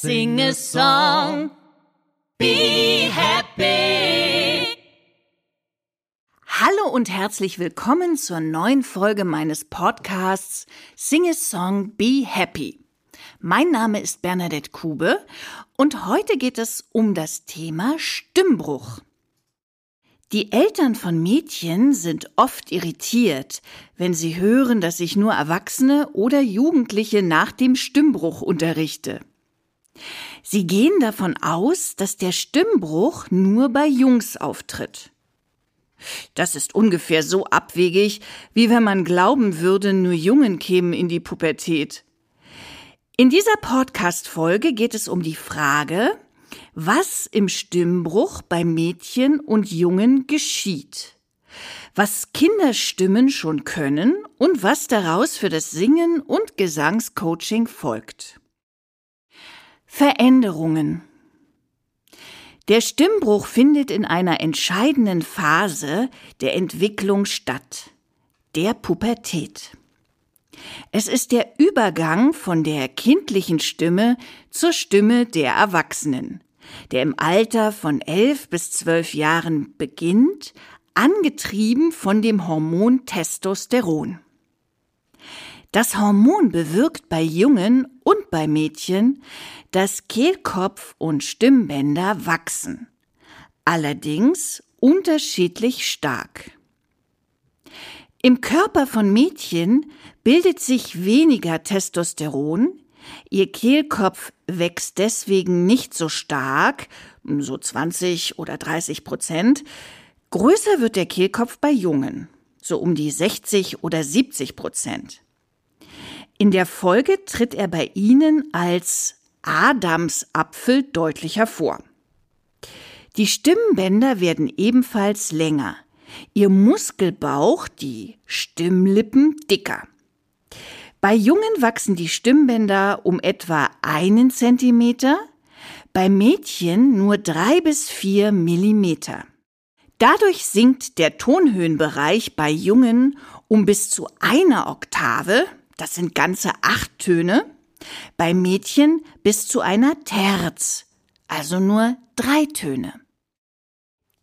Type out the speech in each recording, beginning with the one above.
Sing a song. Be happy. Hallo und herzlich willkommen zur neuen Folge meines Podcasts Sing a Song, Be Happy. Mein Name ist Bernadette Kube und heute geht es um das Thema Stimmbruch. Die Eltern von Mädchen sind oft irritiert, wenn sie hören, dass ich nur Erwachsene oder Jugendliche nach dem Stimmbruch unterrichte. Sie gehen davon aus, dass der Stimmbruch nur bei Jungs auftritt. Das ist ungefähr so abwegig, wie wenn man glauben würde, nur Jungen kämen in die Pubertät. In dieser Podcast-Folge geht es um die Frage, was im Stimmbruch bei Mädchen und Jungen geschieht, was Kinderstimmen schon können und was daraus für das Singen und Gesangscoaching folgt. Veränderungen Der Stimmbruch findet in einer entscheidenden Phase der Entwicklung statt, der Pubertät. Es ist der Übergang von der kindlichen Stimme zur Stimme der Erwachsenen, der im Alter von elf bis zwölf Jahren beginnt, angetrieben von dem Hormon Testosteron. Das Hormon bewirkt bei Jungen bei Mädchen, dass Kehlkopf und Stimmbänder wachsen, allerdings unterschiedlich stark. Im Körper von Mädchen bildet sich weniger Testosteron, ihr Kehlkopf wächst deswegen nicht so stark, so 20 oder 30 Prozent, größer wird der Kehlkopf bei Jungen, so um die 60 oder 70 Prozent. In der Folge tritt er bei ihnen als Adamsapfel deutlich hervor. Die Stimmbänder werden ebenfalls länger, ihr Muskelbauch, die Stimmlippen dicker. Bei Jungen wachsen die Stimmbänder um etwa einen Zentimeter, bei Mädchen nur drei bis vier Millimeter. Dadurch sinkt der Tonhöhenbereich bei Jungen um bis zu einer Oktave, das sind ganze acht Töne, bei Mädchen bis zu einer Terz, also nur drei Töne.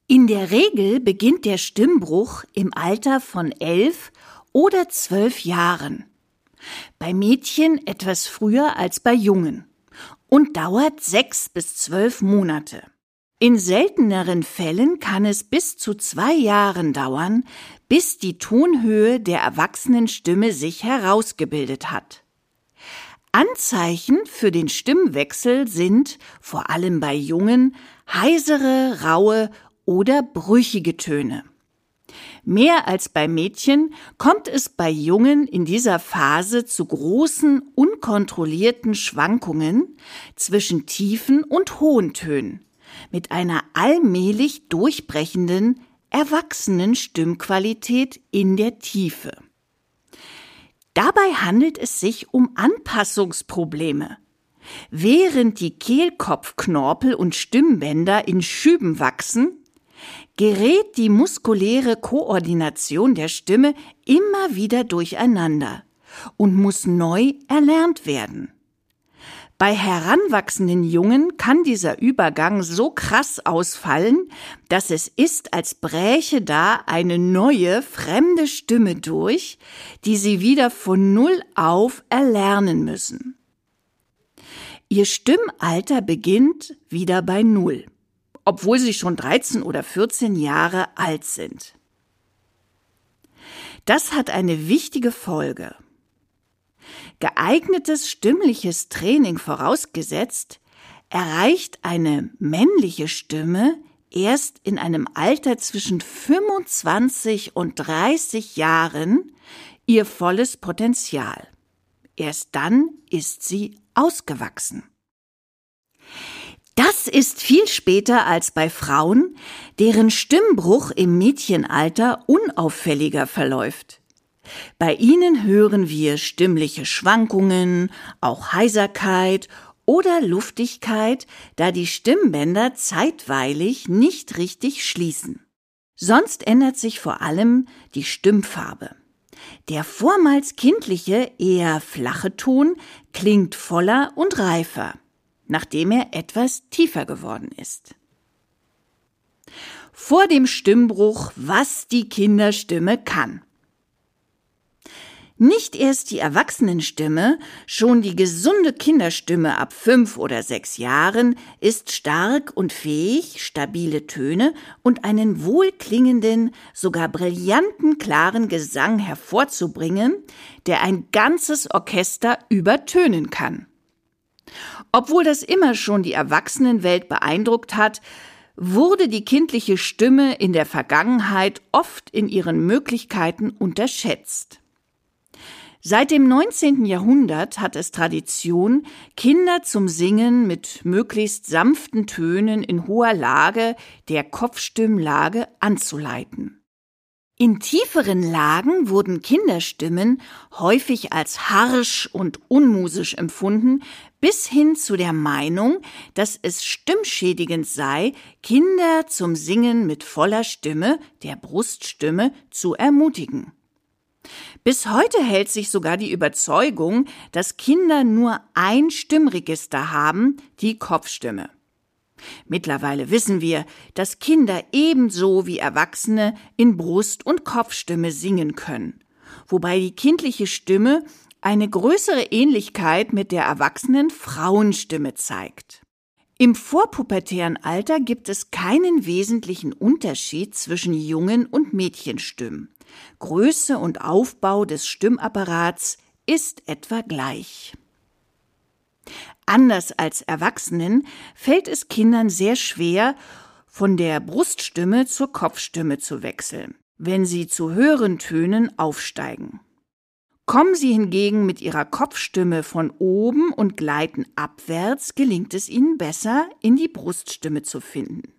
In der Regel beginnt der Stimmbruch im Alter von elf oder zwölf Jahren. Bei Mädchen etwas früher als bei Jungen und dauert sechs bis zwölf Monate. In selteneren Fällen kann es bis zu zwei Jahren dauern, bis die Tonhöhe der Erwachsenenstimme sich herausgebildet hat. Anzeichen für den Stimmwechsel sind, vor allem bei Jungen, heisere, raue oder brüchige Töne. Mehr als bei Mädchen kommt es bei Jungen in dieser Phase zu großen, unkontrollierten Schwankungen zwischen tiefen und hohen Tönen mit einer allmählich durchbrechenden, erwachsenen Stimmqualität in der Tiefe. Dabei handelt es sich um Anpassungsprobleme. Während die Kehlkopfknorpel und Stimmbänder in Schüben wachsen, gerät die muskuläre Koordination der Stimme immer wieder durcheinander und muss neu erlernt werden. Bei heranwachsenden Jungen kann dieser Übergang so krass ausfallen, dass es ist, als bräche da eine neue, fremde Stimme durch, die sie wieder von Null auf erlernen müssen. Ihr Stimmalter beginnt wieder bei Null, obwohl sie schon 13 oder 14 Jahre alt sind. Das hat eine wichtige Folge. Geeignetes stimmliches Training vorausgesetzt, erreicht eine männliche Stimme erst in einem Alter zwischen 25 und 30 Jahren ihr volles Potenzial. Erst dann ist sie ausgewachsen. Das ist viel später als bei Frauen, deren Stimmbruch im Mädchenalter unauffälliger verläuft. Bei ihnen hören wir stimmliche Schwankungen, auch Heiserkeit oder Luftigkeit, da die Stimmbänder zeitweilig nicht richtig schließen. Sonst ändert sich vor allem die Stimmfarbe. Der vormals kindliche, eher flache Ton klingt voller und reifer. nachdem er etwas tiefer geworden ist. Vor dem Stimmbruch, was die Kinderstimme kann. Nicht erst die Erwachsenenstimme, schon die gesunde Kinderstimme ab fünf oder sechs Jahren ist stark und fähig, stabile Töne und einen wohlklingenden, sogar brillanten, klaren Gesang hervorzubringen, der ein ganzes Orchester übertönen kann. Obwohl das immer schon die Erwachsenenwelt beeindruckt hat, wurde die kindliche Stimme in der Vergangenheit oft in ihren Möglichkeiten unterschätzt. Seit dem 19. Jahrhundert hat es Tradition, Kinder zum Singen mit möglichst sanften Tönen in hoher Lage, der Kopfstimmlage, anzuleiten. In tieferen Lagen wurden Kinderstimmen häufig als harsch und unmusisch empfunden, bis hin zu der Meinung, dass es stimmschädigend sei, Kinder zum Singen mit voller Stimme, der Bruststimme, zu ermutigen. Bis heute hält sich sogar die Überzeugung, dass Kinder nur ein Stimmregister haben, die Kopfstimme. Mittlerweile wissen wir, dass Kinder ebenso wie Erwachsene in Brust- und Kopfstimme singen können, wobei die kindliche Stimme eine größere Ähnlichkeit mit der erwachsenen Frauenstimme zeigt. Im vorpubertären Alter gibt es keinen wesentlichen Unterschied zwischen Jungen- und Mädchenstimmen. Größe und Aufbau des Stimmapparats ist etwa gleich. Anders als Erwachsenen fällt es Kindern sehr schwer, von der Bruststimme zur Kopfstimme zu wechseln, wenn sie zu höheren Tönen aufsteigen. Kommen sie hingegen mit ihrer Kopfstimme von oben und gleiten abwärts, gelingt es ihnen besser, in die Bruststimme zu finden.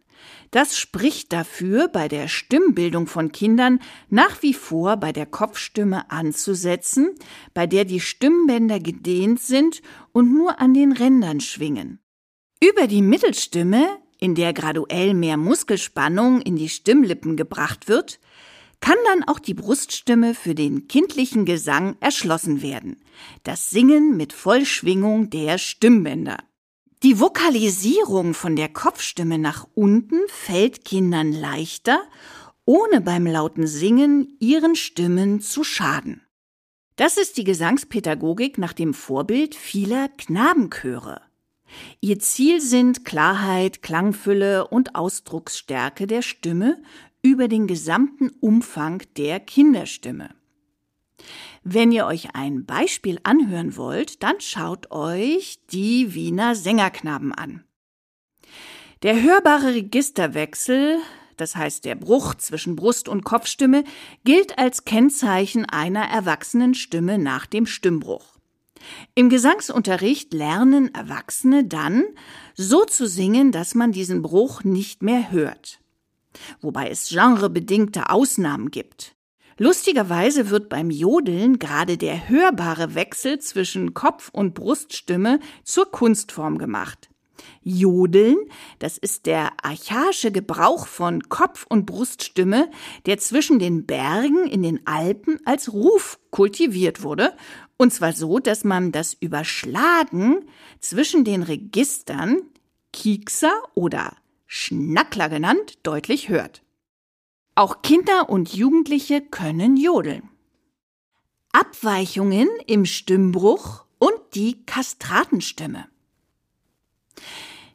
Das spricht dafür, bei der Stimmbildung von Kindern nach wie vor bei der Kopfstimme anzusetzen, bei der die Stimmbänder gedehnt sind und nur an den Rändern schwingen. Über die Mittelstimme, in der graduell mehr Muskelspannung in die Stimmlippen gebracht wird, kann dann auch die Bruststimme für den kindlichen Gesang erschlossen werden, das Singen mit Vollschwingung der Stimmbänder. Die Vokalisierung von der Kopfstimme nach unten fällt Kindern leichter, ohne beim lauten Singen ihren Stimmen zu schaden. Das ist die Gesangspädagogik nach dem Vorbild vieler Knabenchöre. Ihr Ziel sind Klarheit, Klangfülle und Ausdrucksstärke der Stimme über den gesamten Umfang der Kinderstimme. Wenn ihr euch ein Beispiel anhören wollt, dann schaut euch die Wiener Sängerknaben an. Der hörbare Registerwechsel, das heißt der Bruch zwischen Brust- und Kopfstimme, gilt als Kennzeichen einer erwachsenen Stimme nach dem Stimmbruch. Im Gesangsunterricht lernen Erwachsene dann, so zu singen, dass man diesen Bruch nicht mehr hört. Wobei es genrebedingte Ausnahmen gibt. Lustigerweise wird beim Jodeln gerade der hörbare Wechsel zwischen Kopf- und Bruststimme zur Kunstform gemacht. Jodeln, das ist der archaische Gebrauch von Kopf- und Bruststimme, der zwischen den Bergen in den Alpen als Ruf kultiviert wurde, und zwar so, dass man das Überschlagen zwischen den Registern, Kiekser oder Schnackler genannt, deutlich hört. Auch Kinder und Jugendliche können jodeln. Abweichungen im Stimmbruch und die Kastratenstimme.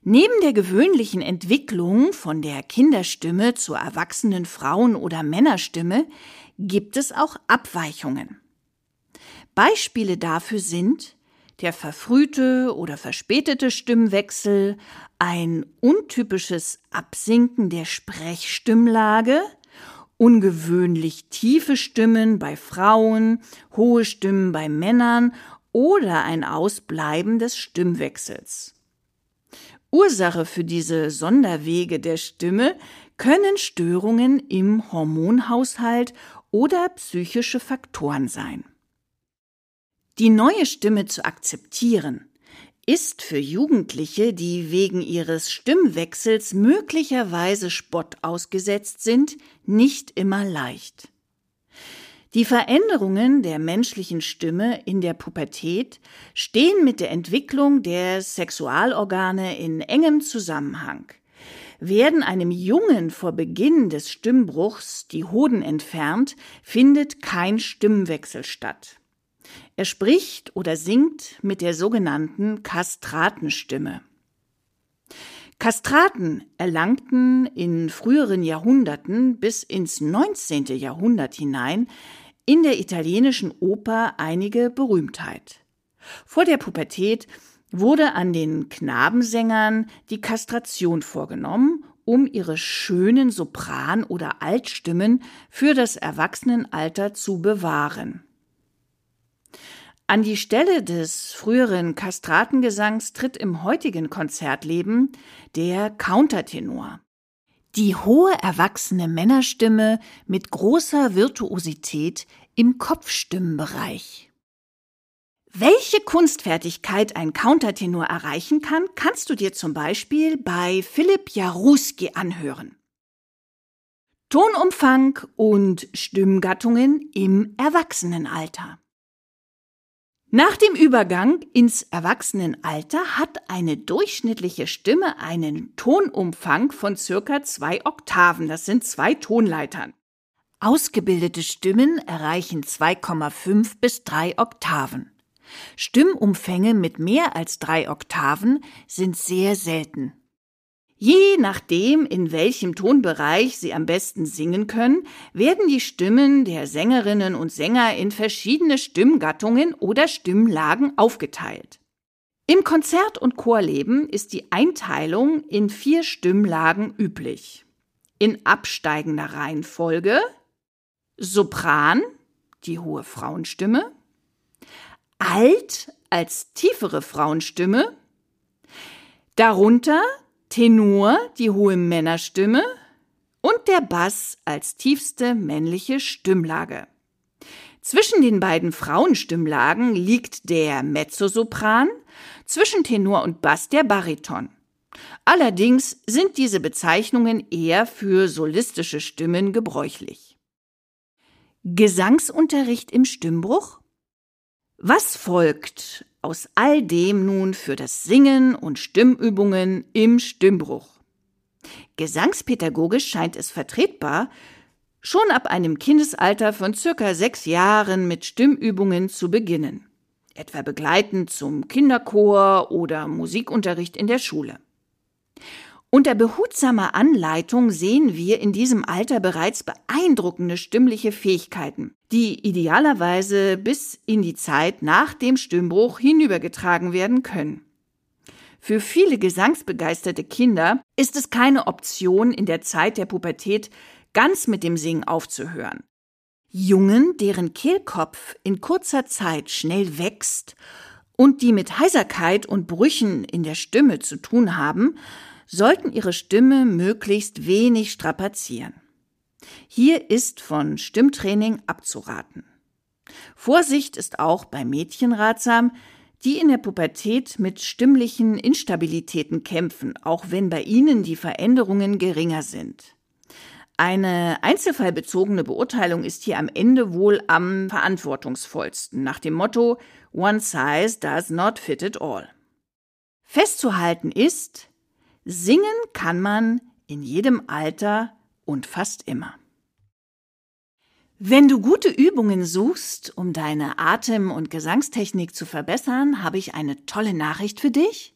Neben der gewöhnlichen Entwicklung von der Kinderstimme zur erwachsenen Frauen- oder Männerstimme gibt es auch Abweichungen. Beispiele dafür sind der verfrühte oder verspätete Stimmwechsel, ein untypisches Absinken der Sprechstimmlage, ungewöhnlich tiefe Stimmen bei Frauen, hohe Stimmen bei Männern oder ein Ausbleiben des Stimmwechsels. Ursache für diese Sonderwege der Stimme können Störungen im Hormonhaushalt oder psychische Faktoren sein. Die neue Stimme zu akzeptieren ist für Jugendliche, die wegen ihres Stimmwechsels möglicherweise Spott ausgesetzt sind, nicht immer leicht. Die Veränderungen der menschlichen Stimme in der Pubertät stehen mit der Entwicklung der Sexualorgane in engem Zusammenhang. Werden einem Jungen vor Beginn des Stimmbruchs die Hoden entfernt, findet kein Stimmwechsel statt. Er spricht oder singt mit der sogenannten Kastratenstimme. Kastraten erlangten in früheren Jahrhunderten bis ins 19. Jahrhundert hinein in der italienischen Oper einige Berühmtheit. Vor der Pubertät wurde an den Knabensängern die Kastration vorgenommen, um ihre schönen Sopran- oder Altstimmen für das Erwachsenenalter zu bewahren. An die Stelle des früheren Kastratengesangs tritt im heutigen Konzertleben der Countertenor. Die hohe erwachsene Männerstimme mit großer Virtuosität im Kopfstimmenbereich. Welche Kunstfertigkeit ein Countertenor erreichen kann, kannst du dir zum Beispiel bei Philipp Jaruski anhören. Tonumfang und Stimmgattungen im Erwachsenenalter. Nach dem Übergang ins Erwachsenenalter hat eine durchschnittliche Stimme einen Tonumfang von circa zwei Oktaven. Das sind zwei Tonleitern. Ausgebildete Stimmen erreichen 2,5 bis 3 Oktaven. Stimmumfänge mit mehr als drei Oktaven sind sehr selten. Je nachdem, in welchem Tonbereich Sie am besten singen können, werden die Stimmen der Sängerinnen und Sänger in verschiedene Stimmgattungen oder Stimmlagen aufgeteilt. Im Konzert- und Chorleben ist die Einteilung in vier Stimmlagen üblich. In absteigender Reihenfolge Sopran, die hohe Frauenstimme, Alt als tiefere Frauenstimme, darunter Tenor, die hohe Männerstimme und der Bass als tiefste männliche Stimmlage. Zwischen den beiden Frauenstimmlagen liegt der Mezzosopran, zwischen Tenor und Bass der Bariton. Allerdings sind diese Bezeichnungen eher für solistische Stimmen gebräuchlich. Gesangsunterricht im Stimmbruch? Was folgt aus all dem nun für das Singen und Stimmübungen im Stimmbruch. Gesangspädagogisch scheint es vertretbar, schon ab einem Kindesalter von circa sechs Jahren mit Stimmübungen zu beginnen, etwa begleitend zum Kinderchor oder Musikunterricht in der Schule. Unter behutsamer Anleitung sehen wir in diesem Alter bereits beeindruckende stimmliche Fähigkeiten, die idealerweise bis in die Zeit nach dem Stimmbruch hinübergetragen werden können. Für viele gesangsbegeisterte Kinder ist es keine Option, in der Zeit der Pubertät ganz mit dem Singen aufzuhören. Jungen, deren Kehlkopf in kurzer Zeit schnell wächst und die mit Heiserkeit und Brüchen in der Stimme zu tun haben, sollten ihre Stimme möglichst wenig strapazieren. Hier ist von Stimmtraining abzuraten. Vorsicht ist auch bei Mädchen ratsam, die in der Pubertät mit stimmlichen Instabilitäten kämpfen, auch wenn bei ihnen die Veränderungen geringer sind. Eine einzelfallbezogene Beurteilung ist hier am Ende wohl am verantwortungsvollsten, nach dem Motto One size does not fit it all. Festzuhalten ist, Singen kann man in jedem Alter und fast immer. Wenn du gute Übungen suchst, um deine Atem- und Gesangstechnik zu verbessern, habe ich eine tolle Nachricht für dich.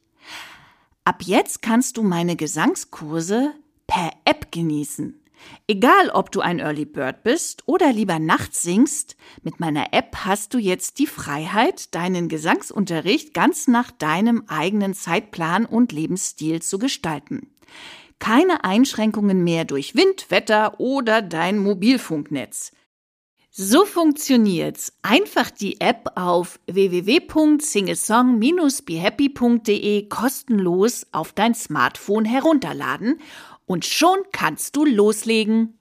Ab jetzt kannst du meine Gesangskurse per App genießen. Egal, ob du ein Early Bird bist oder lieber nachts singst, mit meiner App hast du jetzt die Freiheit, deinen Gesangsunterricht ganz nach deinem eigenen Zeitplan und Lebensstil zu gestalten. Keine Einschränkungen mehr durch Wind, Wetter oder dein Mobilfunknetz. So funktioniert's. Einfach die App auf www.singesong-behappy.de kostenlos auf dein Smartphone herunterladen und schon kannst du loslegen.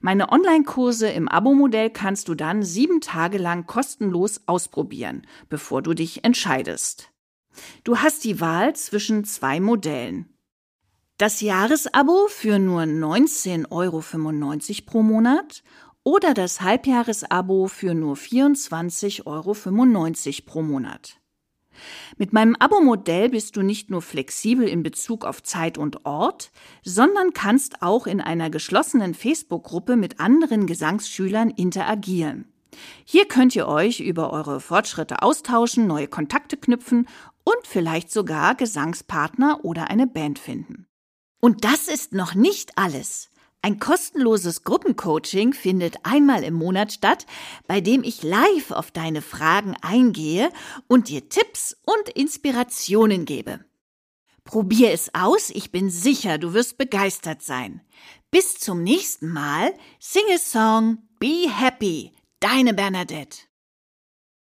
Meine Online-Kurse im Abo-Modell kannst du dann sieben Tage lang kostenlos ausprobieren, bevor du dich entscheidest. Du hast die Wahl zwischen zwei Modellen. Das Jahresabo für nur 19,95 Euro pro Monat oder das Halbjahresabo für nur 24,95 Euro pro Monat. Mit meinem Abo-Modell bist du nicht nur flexibel in Bezug auf Zeit und Ort, sondern kannst auch in einer geschlossenen Facebook-Gruppe mit anderen Gesangsschülern interagieren. Hier könnt ihr euch über eure Fortschritte austauschen, neue Kontakte knüpfen und vielleicht sogar Gesangspartner oder eine Band finden. Und das ist noch nicht alles. Ein kostenloses Gruppencoaching findet einmal im Monat statt, bei dem ich live auf deine Fragen eingehe und dir Tipps und Inspirationen gebe. Probier es aus, ich bin sicher, du wirst begeistert sein. Bis zum nächsten Mal, sing a song, be happy, deine Bernadette.